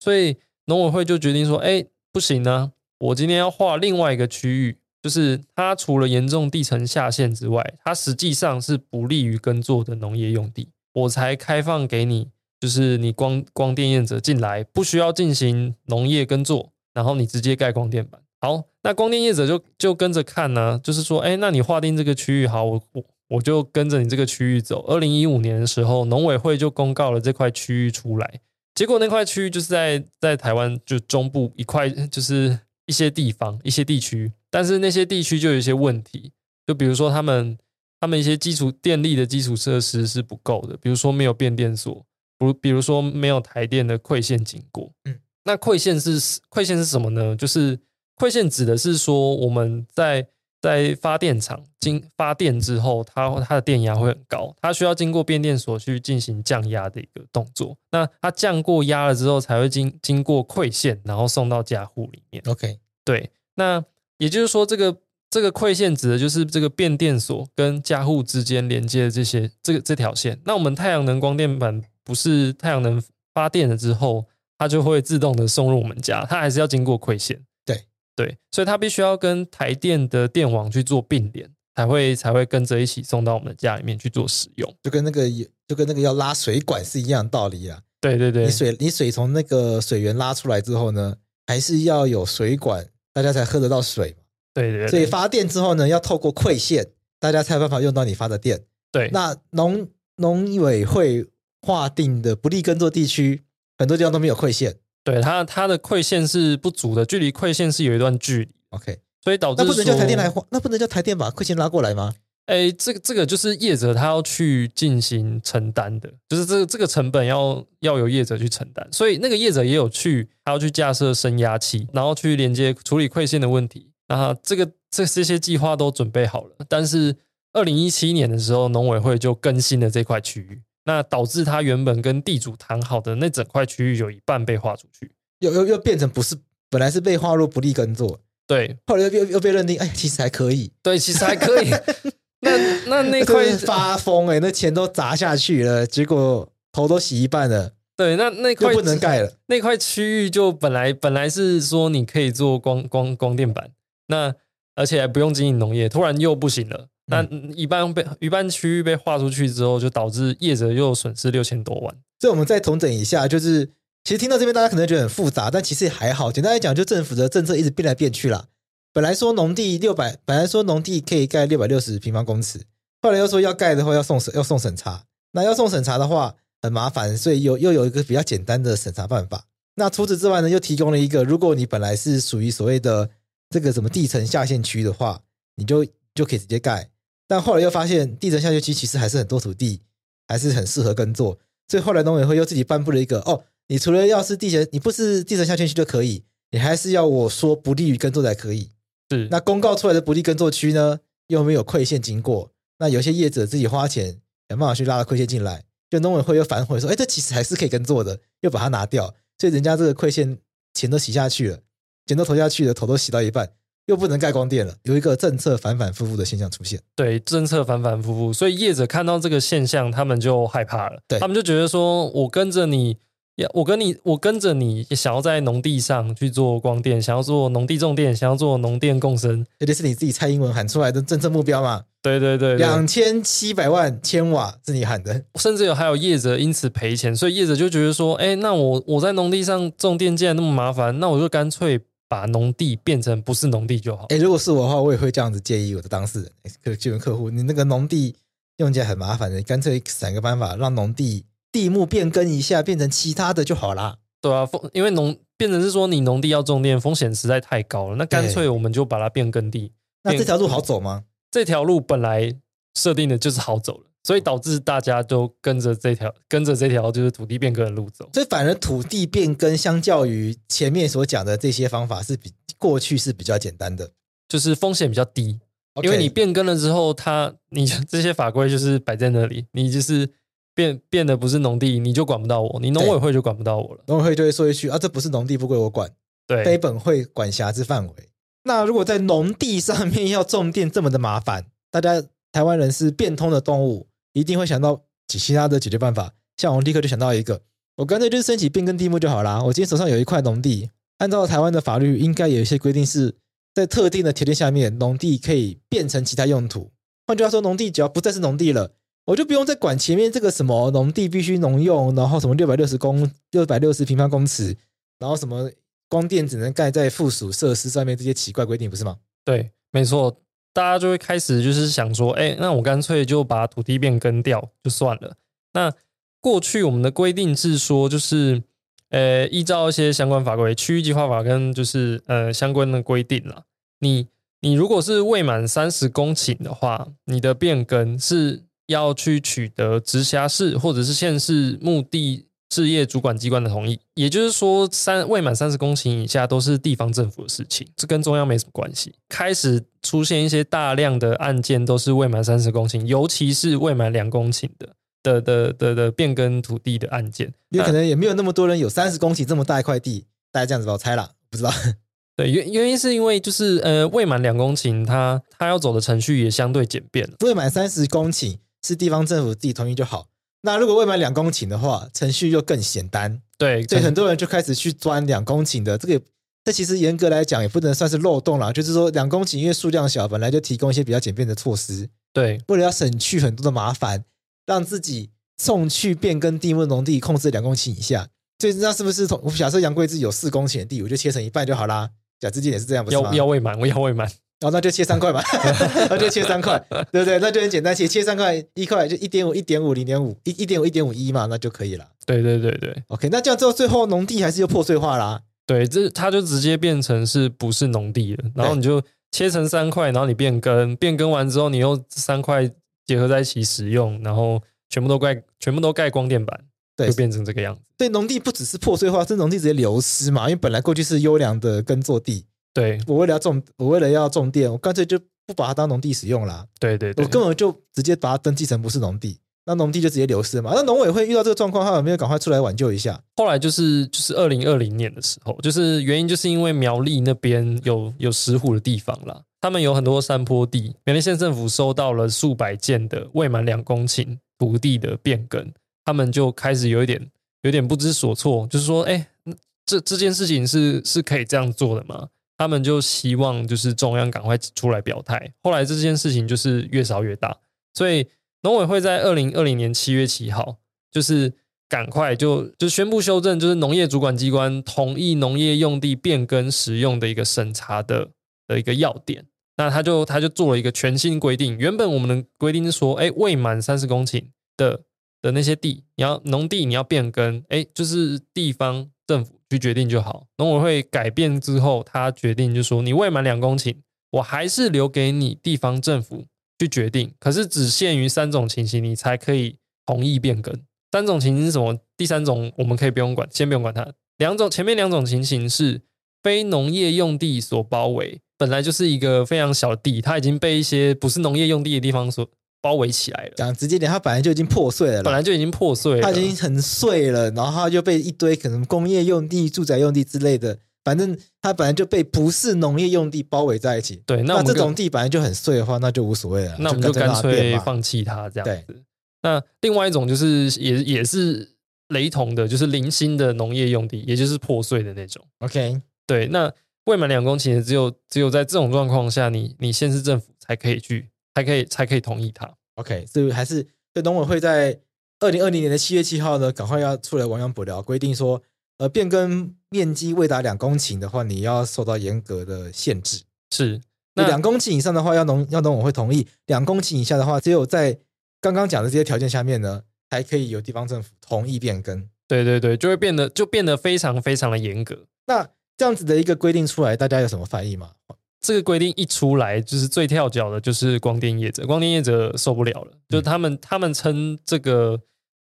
所以农委会就决定说，哎，不行呢，我今天要划另外一个区域。就是它除了严重地层下陷之外，它实际上是不利于耕作的农业用地，我才开放给你，就是你光光电业者进来，不需要进行农业耕作，然后你直接盖光电板。好，那光电业者就就跟着看呢、就是说，哎，那你划定这个区域，好，我我我就跟着你这个区域走。二零一五年的时候，农委会就公告了这块区域出来，结果那块区域就是在在台湾就中部一块，就是一些地方一些地区。但是那些地区就有一些问题，就比如说他们他们一些基础电力的基础设施是不够的，比如说没有变电所，不，比如说没有台电的馈线经过。嗯，那馈线是馈线是什么呢？就是馈线指的是说我们在在发电厂经发电之后，它它的电压会很高，它需要经过变电所去进行降压的一个动作。那它降过压了之后，才会经经过馈线，然后送到家户里面。OK，对，那。也就是说，这个这个馈线指的就是这个变电所跟家户之间连接的这些这个这条线。那我们太阳能光电板不是太阳能发电了之后，它就会自动的送入我们家，它还是要经过馈线。对对，所以它必须要跟台电的电网去做并联，才会才会跟着一起送到我们的家里面去做使用，就跟那个就跟那个要拉水管是一样的道理啊。对对对，你水你水从那个水源拉出来之后呢，还是要有水管，大家才喝得到水。对，对对，所以发电之后呢，要透过馈线，大家才有办法用到你发的电。对，那农农委会划定的不利耕作地区，很多地方都没有馈线。对，它它的馈线是不足的，距离馈线是有一段距离。OK，所以导致那不能叫台电来划，那不能叫台电把馈线拉过来吗？哎，这个这个就是业者他要去进行承担的，就是这个这个成本要要由业者去承担。所以那个业者也有去，他要去架设升压器，然后去连接处理馈线的问题。那这个这这些计划都准备好了，但是二零一七年的时候，农委会就更新了这块区域，那导致他原本跟地主谈好的那整块区域有一半被划出去，又又又变成不是本来是被划入不利耕作，对，后来又又又被认定，哎，其实还可以，对，其实还可以。*laughs* *laughs* 那那那 *laughs* 块发疯哎、欸，那钱都砸下去了，结果头都洗一半了。对，那那块不能盖了。那块区域就本来本来是说你可以做光光光电板，那而且还不用经营农业，突然又不行了。那一半被一半区域被划出去之后，就导致业者又损失六千多万。所以我们再重整一下，就是其实听到这边大家可能觉得很复杂，但其实也还好。简单来讲，就政府的政策一直变来变去啦。本来说农地六百，本来说农地可以盖六百六十平方公尺，后来又说要盖的话要送审要送审查，那要送审查的话很麻烦，所以又又有一个比较简单的审查办法。那除此之外呢，又提供了一个，如果你本来是属于所谓的这个什么地层下限区的话，你就就可以直接盖。但后来又发现地层下限区其实还是很多土地还是很适合耕作，所以后来农委会又自己颁布了一个，哦，你除了要是地层，你不是地层下限区就可以，你还是要我说不利于耕作才可以。是，那公告出来的不利耕作区呢，又没有馈线经过，那有些业者自己花钱想办法去拉了馈线进来，就农委会又反悔说，哎，这其实还是可以耕作的，又把它拿掉，所以人家这个馈线钱都洗下去了，钱都投下去了，头都洗到一半，又不能盖光电了，有一个政策反反复复的现象出现。对，政策反反复复，所以业者看到这个现象，他们就害怕了，对他们就觉得说，我跟着你。我跟你，我跟着你，想要在农地上去做光电，想要做农地种电，想要做农电共生，这就是你自己蔡英文喊出来的政策目标嘛？对对对，两千七百万千瓦是你喊的，甚至有还有业者因此赔钱，所以业者就觉得说，哎，那我我在农地上种电既然那么麻烦，那我就干脆把农地变成不是农地就好。哎，如果是我的话，我也会这样子建议我的当事人，客就客户，你那个农地用起来很麻烦的，干脆想个办法让农地地目变更一下，变成其他的就好啦。对啊，风因为农变成是说你农地要种电，风险实在太高了。那干脆我们就把它变耕地。那这条路好走吗？这条路本来设定的就是好走了，所以导致大家都跟着这条跟着这条就是土地变更的路走。所以反而土地变更相较于前面所讲的这些方法是比过去是比较简单的，就是风险比较低。因为你变更了之后，它你这些法规就是摆在那里，你就是。变变得不是农地，你就管不到我，你农委会就管不到我了。农委会就会说一句啊，这不是农地，不归我管，对，非本会管辖之范围。那如果在农地上面要种电这么的麻烦，大家台湾人是变通的动物，一定会想到其他的解决办法。像我立刻就想到一个，我干脆就是申请变更地目就好啦。我今天手上有一块农地，按照台湾的法律，应该有一些规定是在特定的条件下面，农地可以变成其他用途。换句话说，农地只要不再是农地了。我就不用再管前面这个什么农地必须农用，然后什么六百六十公六百六十平方公尺，然后什么光电只能盖在附属设施上面这些奇怪规定，不是吗？对，没错，大家就会开始就是想说，哎，那我干脆就把土地变更掉就算了。那过去我们的规定是说，就是呃，依照一些相关法规，区域计划法跟就是呃相关的规定啦，你你如果是未满三十公顷的话，你的变更是。要去取得直辖市或者是县市牧地事业主管机关的同意，也就是说，三未满三十公顷以下都是地方政府的事情，这跟中央没什么关系。开始出现一些大量的案件，都是未满三十公顷，尤其是未满两公顷的的的的的变更土地的案件，因为可能也没有那么多人有三十公顷这么大一块地，大家这样子吧，我猜啦，不知道。*laughs* 对，原原因是因为就是呃，未满两公顷，它它要走的程序也相对简便了，未满三十公顷。是地方政府自己同意就好。那如果未满两公顷的话，程序又更简单。对，所以很多人就开始去钻两公顷的这个，这其实严格来讲也不能算是漏洞啦，就是说两公顷因为数量小，本来就提供一些比较简便的措施。对，为了要省去很多的麻烦，让自己送去变更地目农地控制两公顷以下。所以那是不是从假设杨贵自己有四公顷的地，我就切成一半就好啦？贾志坚也是这样，不是吗？要要未满，我要未满，然后那就切三块吧，*laughs* 那就切三块，对不对？那就很简单，切切三块，一块就一点五，一点五，零点五，一一点五，一点五一嘛，那就可以了。对对对对，OK，那这样之后最后农地还是又破碎化啦。对，这它就直接变成是不是农地了？然后你就切成三块，然后你变更，变更完之后，你又三块结合在一起使用，然后全部都盖，全部都盖光电板。对，就变成这个样子。对，农地不只是破碎化，是农地直接流失嘛？因为本来过去是优良的耕作地。对，我为了要种，我为了要种电，我干脆就不把它当农地使用啦。对对对，我根本就直接把它登记成不是农地，那农地就直接流失嘛。那农委会遇到这个状况，他有没有赶快出来挽救一下？后来就是就是二零二零年的时候，就是原因就是因为苗栗那边有有石虎的地方啦，他们有很多山坡地，苗栗县政府收到了数百件的未满两公顷土地的变更。他们就开始有一点有点不知所措，就是说，哎，这这件事情是是可以这样做的吗？他们就希望就是中央赶快出来表态。后来这件事情就是越烧越大，所以农委会在二零二零年七月七号，就是赶快就就宣布修正，就是农业主管机关同意农业用地变更使用的一个审查的的一个要点。那他就他就做了一个全新规定，原本我们的规定是说，哎，未满三十公顷的。的那些地，你要农地你要变更，哎，就是地方政府去决定就好。农委会改变之后，他决定就说，你未满两公顷，我还是留给你地方政府去决定。可是只限于三种情形，你才可以同意变更。三种情形是什么？第三种我们可以不用管，先不用管它。两种前面两种情形是非农业用地所包围，本来就是一个非常小的地，它已经被一些不是农业用地的地方所。包围起来了。讲直接点，它本来就已经破碎了，本来就已经破碎了，它已经很碎了，然后它就被一堆可能工业用地、住宅用地之类的，反正它本来就被不是农业用地包围在一起。对，那，那这种地本来就很碎的话，那就无所谓了。那我们就干脆放弃它这样子。对。那另外一种就是也也是雷同的，就是零星的农业用地，也就是破碎的那种。OK。对，那未满两公顷，只有只有在这种状况下，你你县市政府才可以去。才可以才可以同意他，OK，所以还是对农委会在二零二零年的七月七号呢，赶快要出来亡羊补牢，规定说，呃，变更面积未达两公顷的话，你要受到严格的限制。是，那两公顷以上的话，要农要农委会同意；两公顷以下的话，只有在刚刚讲的这些条件下面呢，才可以由地方政府同意变更。对对对，就会变得就变得非常非常的严格。那这样子的一个规定出来，大家有什么反应吗？这个规定一出来，就是最跳脚的，就是光电业者。光电业者受不了了，就是他们他们称这个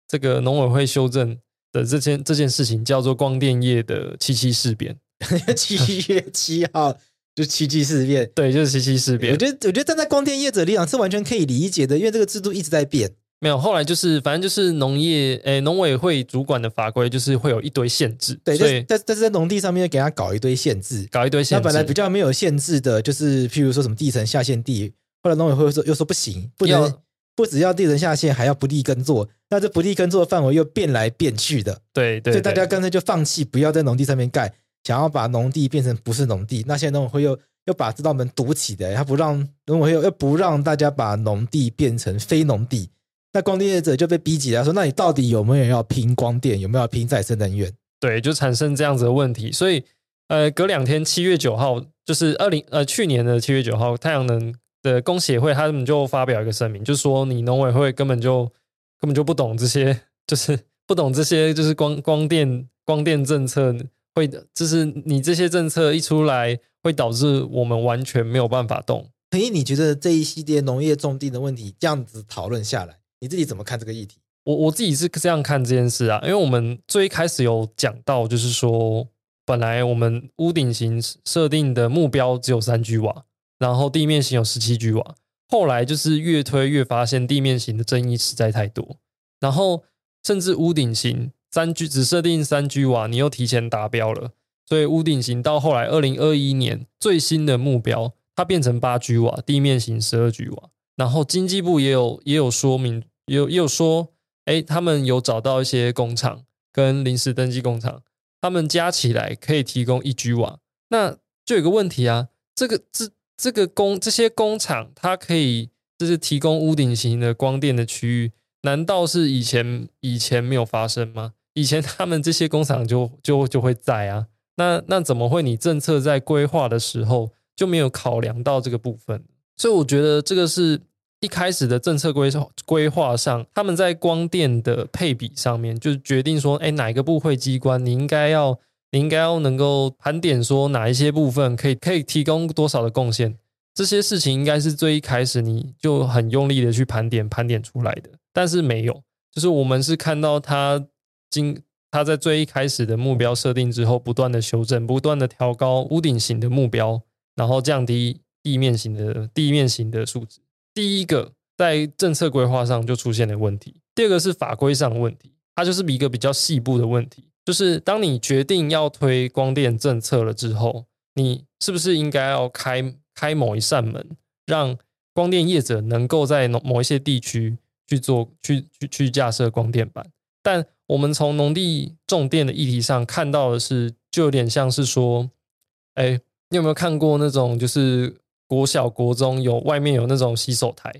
这个农委会修正的这件这件事情叫做光电业的七七事变。*laughs* 七月七号就七七事变，对，就是七七事变。我觉得我觉得站在光电业者立场是完全可以理解的，因为这个制度一直在变。没有，后来就是反正就是农业，诶，农委会主管的法规就是会有一堆限制。对，但但是在农地上面给他搞一堆限制，搞一堆限制。那本来比较没有限制的，就是譬如说什么地层下限地，后来农委会说又说不行，不能不只要地层下限，还要不利耕作。那这不利耕作的范围又变来变去的。对对，所以大家干脆就放弃，不要在农地上面盖，想要把农地变成不是农地。那现在农委会又又把这道门堵起的，他不让农委会又又不让大家把农地变成非农地。那光电业者就被逼急了，说：“那你到底有没有要拼光电？有没有要拼再生能源？”对，就产生这样子的问题。所以，呃，隔两天，七月九号，就是二零呃去年的七月九号，太阳能的工协会他们就发表一个声明，就说你农委会根本就根本就不懂这些，*laughs* 就是不懂这些，就是光光电光电政策会，就是你这些政策一出来，会导致我们完全没有办法动。所以，你觉得这一系列农业种地的问题这样子讨论下来？你自己怎么看这个议题？我我自己是这样看这件事啊，因为我们最开始有讲到，就是说，本来我们屋顶型设定的目标只有三 G 瓦，然后地面型有十七 G 瓦，后来就是越推越发现地面型的争议实在太多，然后甚至屋顶型三 G 只设定三 G 瓦，你又提前达标了，所以屋顶型到后来二零二一年最新的目标，它变成八 G 瓦，地面型十二 G 瓦。然后经济部也有也有说明，也有也有说，哎，他们有找到一些工厂跟临时登记工厂，他们加起来可以提供一 G 瓦，那就有个问题啊，这个这这个工这些工厂，它可以就是提供屋顶型的光电的区域，难道是以前以前没有发生吗？以前他们这些工厂就就就会在啊，那那怎么会你政策在规划的时候就没有考量到这个部分？所以我觉得这个是一开始的政策规规划上，他们在光电的配比上面，就是决定说，哎，哪一个部会机关你应该要。你应该要能够盘点说哪一些部分可以可以提供多少的贡献，这些事情应该是最一开始你就很用力的去盘点盘点出来的，但是没有，就是我们是看到他经他在最一开始的目标设定之后，不断的修正，不断的调高屋顶型的目标，然后降低地面型的地面型的数值。第一个在政策规划上就出现了问题，第二个是法规上的问题，它就是一个比较细部的问题。就是当你决定要推光电政策了之后，你是不是应该要开开某一扇门，让光电业者能够在某一些地区去做去去去架设光电板？但我们从农地种电的议题上看到的是，就有点像是说，哎，你有没有看过那种就是国小国中有外面有那种洗手台，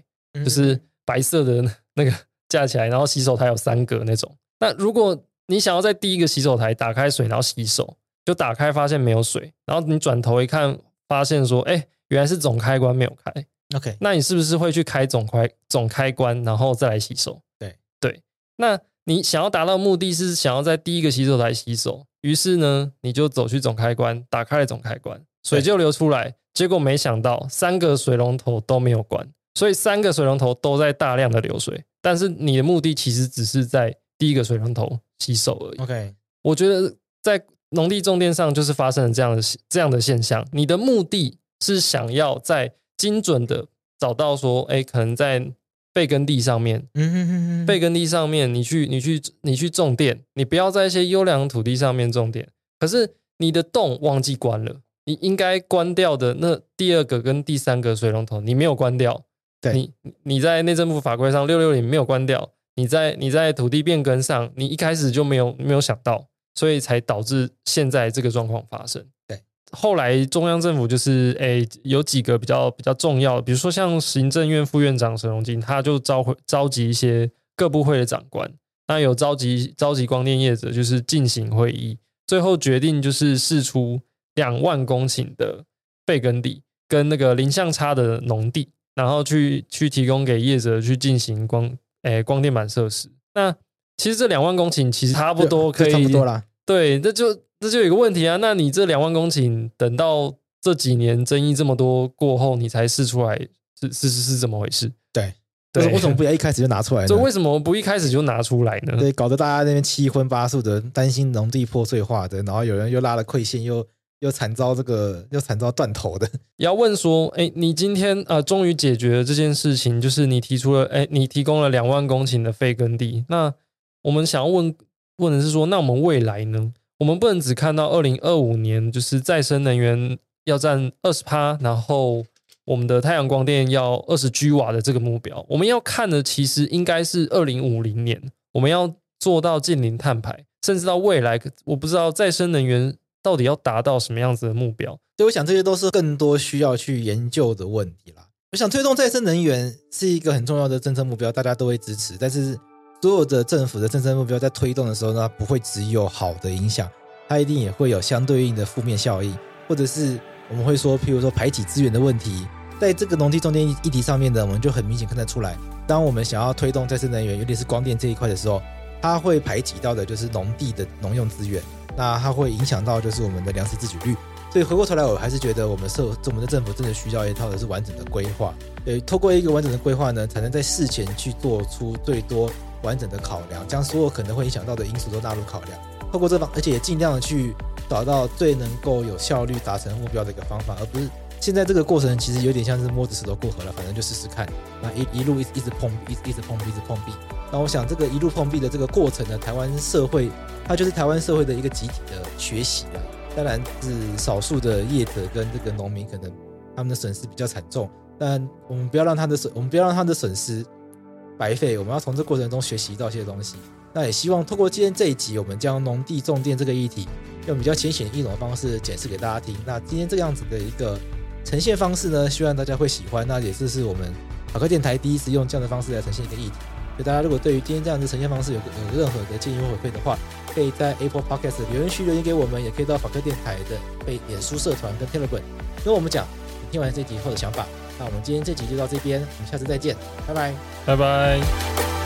就是白色的 *laughs* 那个架起来，然后洗手台有三格那种。那如果你想要在第一个洗手台打开水，然后洗手，就打开发现没有水，然后你转头一看，发现说，哎，原来是总开关没有开。OK，那你是不是会去开总开总开关，然后再来洗手？对对，那你想要达到目的是想要在第一个洗手台洗手，于是呢，你就走去总开关，打开了总开关，水就流出来。结果没想到三个水龙头都没有关，所以三个水龙头都在大量的流水，但是你的目的其实只是在第一个水龙头。洗手而已。OK，我觉得在农地种电上就是发生了这样的这样的现象。你的目的是想要在精准的找到说，哎，可能在背耕地上面，嗯哼哼哼，背耕地上面你去你去你去种电，你不要在一些优良土地上面种电。可是你的洞忘记关了，你应该关掉的那第二个跟第三个水龙头你没有关掉，对，你你在内政部法规上六六零没有关掉。你在你在土地变更上，你一开始就没有没有想到，所以才导致现在这个状况发生。对，后来中央政府就是诶有几个比较比较重要的，比如说像行政院副院长沈荣金，他就召回召集一些各部会的长官，那有召集召集光电业者，就是进行会议，最后决定就是释出两万公顷的废耕地跟那个零相差的农地，然后去去提供给业者去进行光。哎，光电板设施，那其实这两万公顷其实差不多可以，差不多啦。对，那就这就有一个问题啊。那你这两万公顷，等到这几年争议这么多过后，你才试出来，是是是是怎么回事？对，对，*laughs* 为什么不要一开始就拿出来呢？所以为什么不一开始就拿出来呢？对，搞得大家那边七荤八素的，担心农地破碎化的，然后有人又拉了馈线，又。又惨遭这个，又惨遭断头的。*laughs* 要问说，哎，你今天呃，终于解决了这件事情，就是你提出了，哎，你提供了两万公顷的废耕地。那我们想要问问的是说，那我们未来呢？我们不能只看到二零二五年，就是再生能源要占二十趴，然后我们的太阳光电要二十 G 瓦的这个目标。我们要看的其实应该是二零五零年，我们要做到近零碳排，甚至到未来，我不知道再生能源。到底要达到什么样子的目标？所以我想这些都是更多需要去研究的问题啦。我想推动再生能源是一个很重要的政策目标，大家都会支持。但是所有的政府的政策目标在推动的时候呢，不会只有好的影响，它一定也会有相对应的负面效应，或者是我们会说，譬如说排挤资源的问题。在这个农地中间议题上面呢，我们就很明显看得出来，当我们想要推动再生能源，尤其是光电这一块的时候，它会排挤到的就是农地的农用资源。那它会影响到就是我们的粮食自给率，所以回过头来，我还是觉得我们社我们的政府真的需要一套的是完整的规划，呃，透过一个完整的规划呢，才能在事前去做出最多完整的考量，将所有可能会影响到的因素都纳入考量，透过这方，而且也尽量的去找到最能够有效率达成目标的一个方法，而不是现在这个过程其实有点像是摸着石头过河了，反正就试试看，那一一路一一直碰一一直碰壁，一直碰壁。那我想这个一路碰壁的这个过程呢，台湾社会。它就是台湾社会的一个集体的学习啊，当然是少数的业者跟这个农民可能他们的损失比较惨重，但我们不要让他的损，我们不要让他的损失白费，我们要从这过程中学习到一些东西。那也希望透过今天这一集，我们将农地种电这个议题用比较浅显易懂的方式解释给大家听。那今天这个样子的一个呈现方式呢，希望大家会喜欢。那也是是我们法客电台第一次用这样的方式来呈现一个议题。所以大家如果对于今天这样的呈现方式有有任何的建议或回馈的话，可以在 Apple Podcast 留言区留言给我们，也可以到法客电台的被脸书社团跟 Telegram 跟我们讲你听完这集后的想法。那我们今天这集就到这边，我们下次再见，拜拜，拜拜。